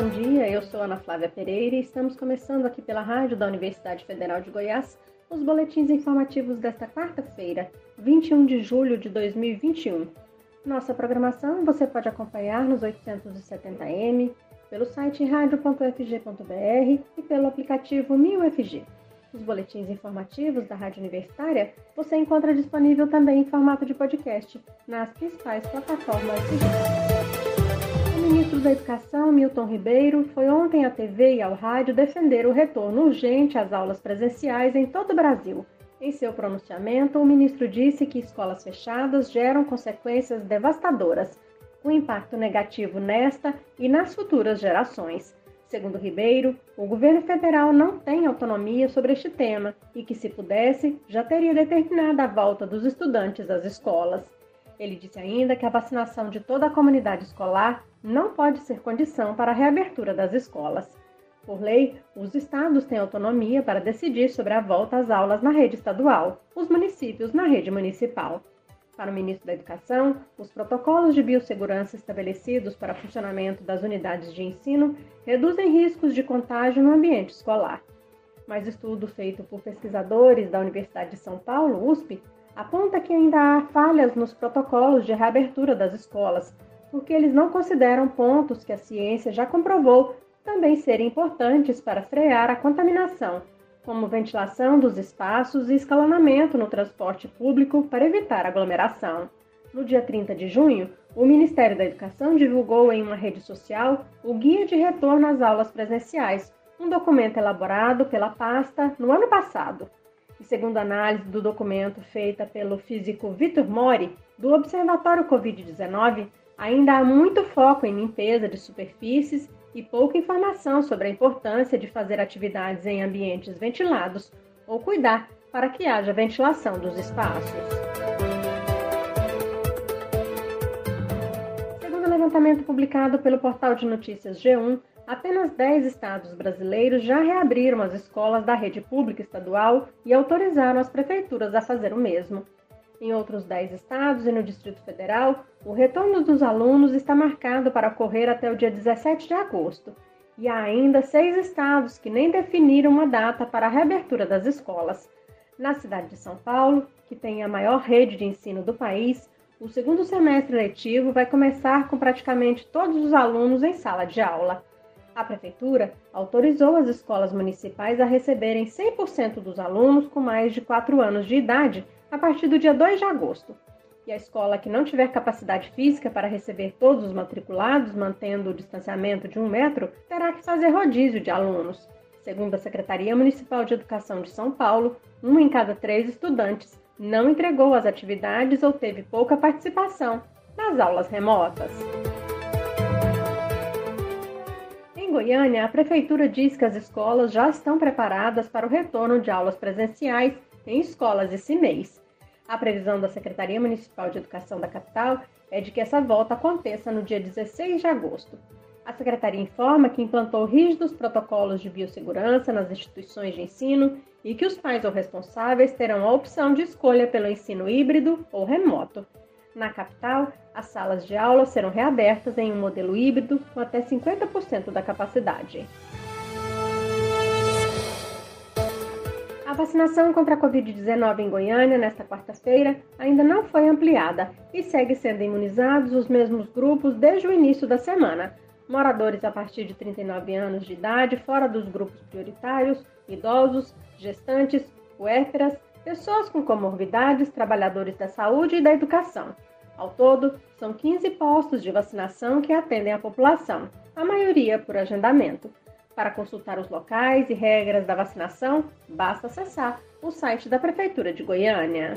bom dia. Eu sou Ana Flávia Pereira e estamos começando aqui pela rádio da Universidade Federal de Goiás os boletins informativos desta quarta-feira, 21 de julho de 2021. Nossa programação você pode acompanhar nos 870m, pelo site radio.fg.br e pelo aplicativo 1000FG. Os boletins informativos da Rádio Universitária você encontra disponível também em formato de podcast nas principais plataformas digitais. Ministro da Educação, Milton Ribeiro, foi ontem à TV e ao rádio defender o retorno urgente às aulas presenciais em todo o Brasil. Em seu pronunciamento, o ministro disse que escolas fechadas geram consequências devastadoras, com impacto negativo nesta e nas futuras gerações. Segundo Ribeiro, o governo federal não tem autonomia sobre este tema e que, se pudesse, já teria determinado a volta dos estudantes às escolas. Ele disse ainda que a vacinação de toda a comunidade escolar não pode ser condição para a reabertura das escolas. Por lei, os estados têm autonomia para decidir sobre a volta às aulas na rede estadual, os municípios na rede municipal. Para o ministro da Educação, os protocolos de biossegurança estabelecidos para funcionamento das unidades de ensino reduzem riscos de contágio no ambiente escolar. Mas estudo feito por pesquisadores da Universidade de São Paulo, USP, aponta que ainda há falhas nos protocolos de reabertura das escolas, porque eles não consideram pontos que a ciência já comprovou também serem importantes para frear a contaminação como ventilação dos espaços e escalonamento no transporte público para evitar aglomeração. No dia 30 de junho, o Ministério da Educação divulgou em uma rede social o Guia de Retorno às Aulas Presenciais, um documento elaborado pela pasta no ano passado. E segundo a análise do documento feita pelo físico Vitor Mori, do Observatório Covid-19, ainda há muito foco em limpeza de superfícies e pouca informação sobre a importância de fazer atividades em ambientes ventilados ou cuidar para que haja ventilação dos espaços. Segundo o levantamento publicado pelo portal de notícias G1, apenas 10 estados brasileiros já reabriram as escolas da rede pública estadual e autorizaram as prefeituras a fazer o mesmo. Em outros 10 estados e no Distrito Federal, o retorno dos alunos está marcado para ocorrer até o dia 17 de agosto. E há ainda seis estados que nem definiram uma data para a reabertura das escolas. Na cidade de São Paulo, que tem a maior rede de ensino do país, o segundo semestre letivo vai começar com praticamente todos os alunos em sala de aula. A Prefeitura autorizou as escolas municipais a receberem 100% dos alunos com mais de 4 anos de idade a partir do dia 2 de agosto. E a escola que não tiver capacidade física para receber todos os matriculados, mantendo o distanciamento de um metro, terá que fazer rodízio de alunos. Segundo a Secretaria Municipal de Educação de São Paulo, um em cada três estudantes não entregou as atividades ou teve pouca participação nas aulas remotas. Em Goiânia, a Prefeitura diz que as escolas já estão preparadas para o retorno de aulas presenciais em escolas esse mês. A previsão da Secretaria Municipal de Educação da capital é de que essa volta aconteça no dia 16 de agosto. A secretaria informa que implantou rígidos protocolos de biossegurança nas instituições de ensino e que os pais ou responsáveis terão a opção de escolha pelo ensino híbrido ou remoto. Na capital, as salas de aula serão reabertas em um modelo híbrido com até 50% da capacidade. Vacinação contra a Covid-19 em Goiânia, nesta quarta-feira, ainda não foi ampliada e segue sendo imunizados os mesmos grupos desde o início da semana. Moradores a partir de 39 anos de idade, fora dos grupos prioritários, idosos, gestantes, puérperas, pessoas com comorbidades, trabalhadores da saúde e da educação. Ao todo, são 15 postos de vacinação que atendem a população, a maioria por agendamento. Para consultar os locais e regras da vacinação, basta acessar o site da Prefeitura de Goiânia.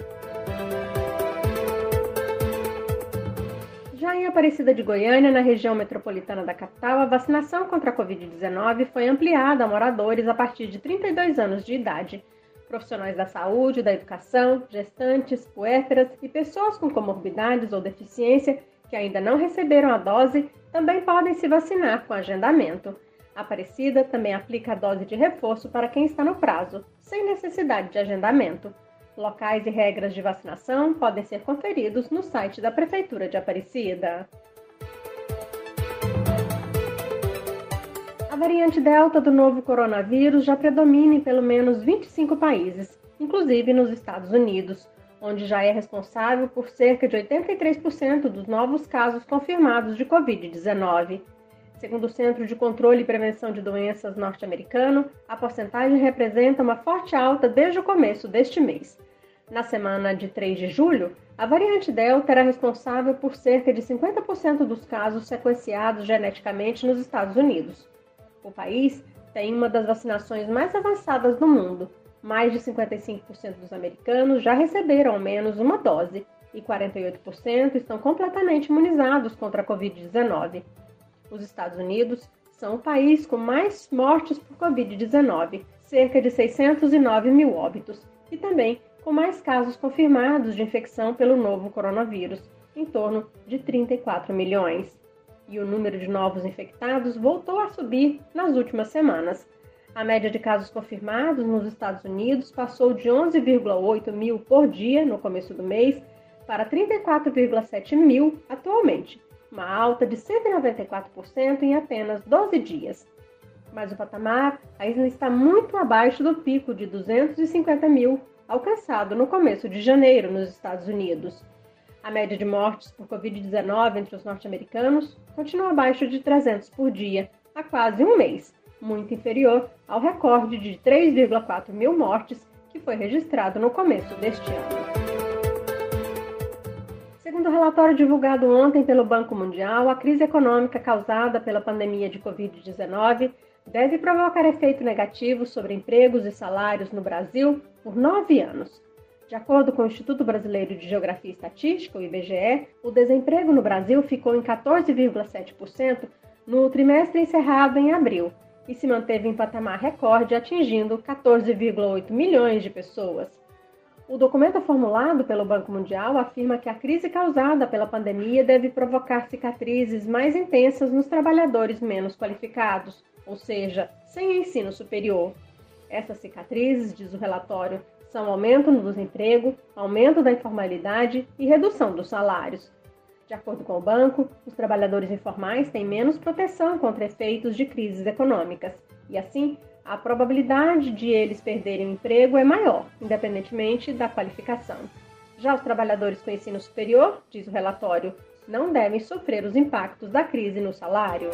Já em Aparecida de Goiânia, na região metropolitana da capital, a vacinação contra a Covid-19 foi ampliada a moradores a partir de 32 anos de idade. Profissionais da saúde, da educação, gestantes, puérperas e pessoas com comorbidades ou deficiência que ainda não receberam a dose também podem se vacinar com agendamento. Aparecida também aplica a dose de reforço para quem está no prazo, sem necessidade de agendamento. Locais e regras de vacinação podem ser conferidos no site da Prefeitura de Aparecida. variante Delta do novo coronavírus já predomina em pelo menos 25 países, inclusive nos Estados Unidos, onde já é responsável por cerca de 83% dos novos casos confirmados de Covid-19. Segundo o Centro de Controle e Prevenção de Doenças norte-americano, a porcentagem representa uma forte alta desde o começo deste mês. Na semana de 3 de julho, a variante Delta era responsável por cerca de 50% dos casos sequenciados geneticamente nos Estados Unidos. O país tem uma das vacinações mais avançadas do mundo. Mais de 55% dos americanos já receberam ao menos uma dose e 48% estão completamente imunizados contra a Covid-19. Os Estados Unidos são o país com mais mortes por Covid-19, cerca de 609 mil óbitos, e também com mais casos confirmados de infecção pelo novo coronavírus, em torno de 34 milhões. E o número de novos infectados voltou a subir nas últimas semanas. A média de casos confirmados nos Estados Unidos passou de 11,8 mil por dia no começo do mês para 34,7 mil atualmente, uma alta de 194% em apenas 12 dias. Mas o patamar ainda está muito abaixo do pico de 250 mil alcançado no começo de janeiro nos Estados Unidos. A média de mortes por Covid-19 entre os norte-americanos continua abaixo de 300 por dia há quase um mês, muito inferior ao recorde de 3,4 mil mortes que foi registrado no começo deste ano. Segundo o relatório divulgado ontem pelo Banco Mundial, a crise econômica causada pela pandemia de Covid-19 deve provocar efeito negativo sobre empregos e salários no Brasil por nove anos. De acordo com o Instituto Brasileiro de Geografia e Estatística, o IBGE, o desemprego no Brasil ficou em 14,7% no trimestre encerrado em abril e se manteve em patamar recorde, atingindo 14,8 milhões de pessoas. O documento formulado pelo Banco Mundial afirma que a crise causada pela pandemia deve provocar cicatrizes mais intensas nos trabalhadores menos qualificados, ou seja, sem ensino superior. Essas cicatrizes, diz o relatório, são aumento no desemprego, aumento da informalidade e redução dos salários. De acordo com o banco, os trabalhadores informais têm menos proteção contra efeitos de crises econômicas e, assim, a probabilidade de eles perderem o emprego é maior, independentemente da qualificação. Já os trabalhadores com ensino superior, diz o relatório, não devem sofrer os impactos da crise no salário.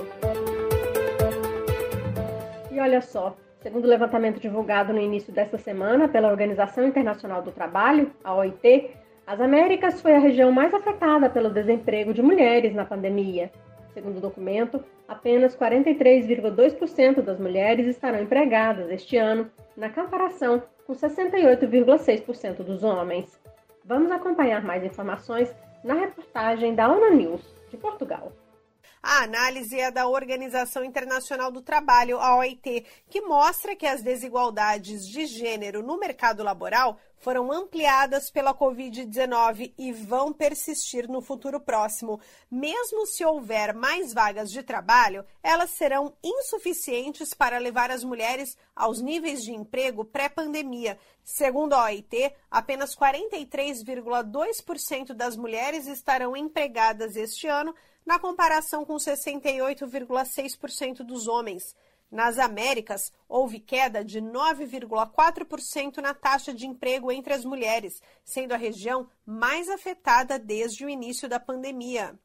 E olha só, segundo o levantamento divulgado no início desta semana pela Organização Internacional do Trabalho, a OIT, as Américas foi a região mais afetada pelo desemprego de mulheres na pandemia. Segundo o documento, apenas 43,2% das mulheres estarão empregadas este ano, na comparação com 68,6% dos homens. Vamos acompanhar mais informações na reportagem da ONU News, de Portugal. A análise é da Organização Internacional do Trabalho, a OIT, que mostra que as desigualdades de gênero no mercado laboral foram ampliadas pela Covid-19 e vão persistir no futuro próximo. Mesmo se houver mais vagas de trabalho, elas serão insuficientes para levar as mulheres aos níveis de emprego pré-pandemia. Segundo a OIT, apenas 43,2% das mulheres estarão empregadas este ano na comparação com 68,6% dos homens. Nas Américas, houve queda de 9,4% na taxa de emprego entre as mulheres, sendo a região mais afetada desde o início da pandemia.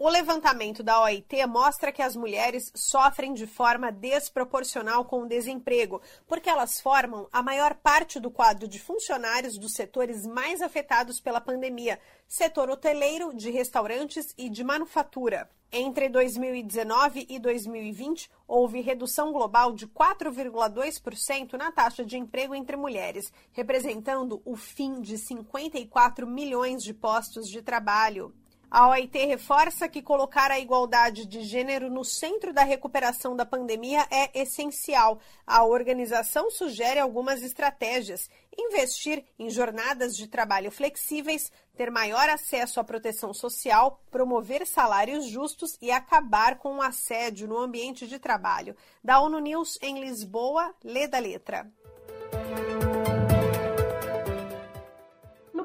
O levantamento da OIT mostra que as mulheres sofrem de forma desproporcional com o desemprego, porque elas formam a maior parte do quadro de funcionários dos setores mais afetados pela pandemia, setor hoteleiro, de restaurantes e de manufatura. Entre 2019 e 2020, houve redução global de 4,2% na taxa de emprego entre mulheres, representando o fim de 54 milhões de postos de trabalho. A OIT reforça que colocar a igualdade de gênero no centro da recuperação da pandemia é essencial. A organização sugere algumas estratégias: investir em jornadas de trabalho flexíveis, ter maior acesso à proteção social, promover salários justos e acabar com o assédio no ambiente de trabalho. Da ONU News em Lisboa, lê da letra.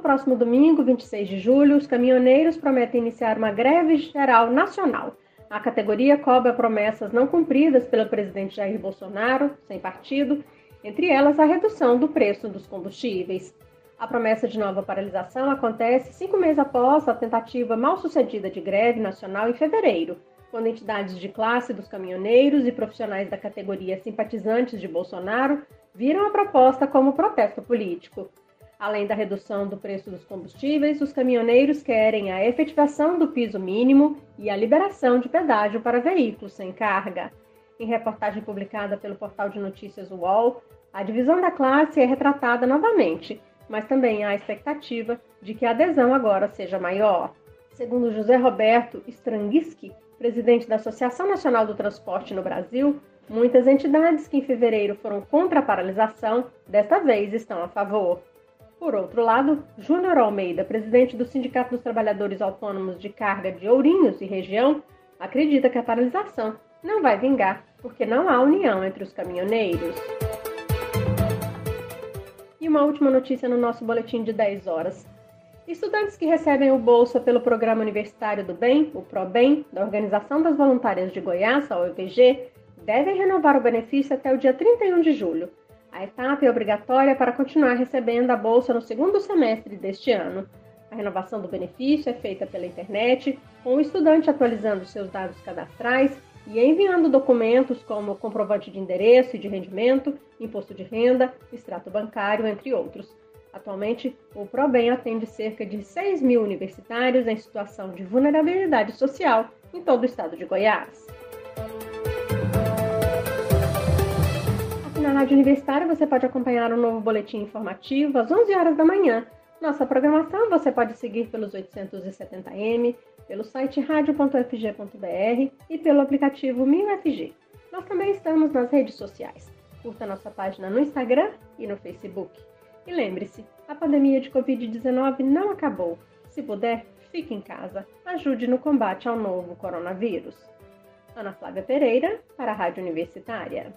Próximo domingo, 26 de julho, os caminhoneiros prometem iniciar uma greve geral nacional. A categoria cobra promessas não cumpridas pelo presidente Jair Bolsonaro, sem partido, entre elas a redução do preço dos combustíveis. A promessa de nova paralisação acontece cinco meses após a tentativa mal sucedida de greve nacional em fevereiro, quando entidades de classe dos caminhoneiros e profissionais da categoria simpatizantes de Bolsonaro viram a proposta como protesto político. Além da redução do preço dos combustíveis, os caminhoneiros querem a efetivação do piso mínimo e a liberação de pedágio para veículos sem carga. Em reportagem publicada pelo portal de notícias UOL, a divisão da classe é retratada novamente mas também há a expectativa de que a adesão agora seja maior. Segundo José Roberto Strangiski, presidente da Associação Nacional do Transporte no Brasil, muitas entidades que em fevereiro foram contra a paralisação, desta vez estão a favor. Por outro lado, Júnior Almeida, presidente do Sindicato dos Trabalhadores Autônomos de Carga de Ourinhos e região, acredita que a paralisação não vai vingar porque não há união entre os caminhoneiros. E uma última notícia no nosso boletim de 10 horas. Estudantes que recebem o Bolsa pelo Programa Universitário do Bem, o ProBem, da Organização das Voluntárias de Goiás, a OEVG, devem renovar o benefício até o dia 31 de julho. A etapa é obrigatória para continuar recebendo a bolsa no segundo semestre deste ano. A renovação do benefício é feita pela internet, com o estudante atualizando seus dados cadastrais e enviando documentos como comprovante de endereço e de rendimento, imposto de renda, extrato bancário, entre outros. Atualmente, o ProBem atende cerca de 6 mil universitários em situação de vulnerabilidade social em todo o estado de Goiás. Na Rádio Universitária você pode acompanhar o um novo boletim informativo às 11 horas da manhã. Nossa programação você pode seguir pelos 870m, pelo site radio.fg.br e pelo aplicativo MinUFG. Nós também estamos nas redes sociais. Curta nossa página no Instagram e no Facebook. E lembre-se, a pandemia de Covid-19 não acabou. Se puder, fique em casa. Ajude no combate ao novo coronavírus. Ana Flávia Pereira, para a Rádio Universitária.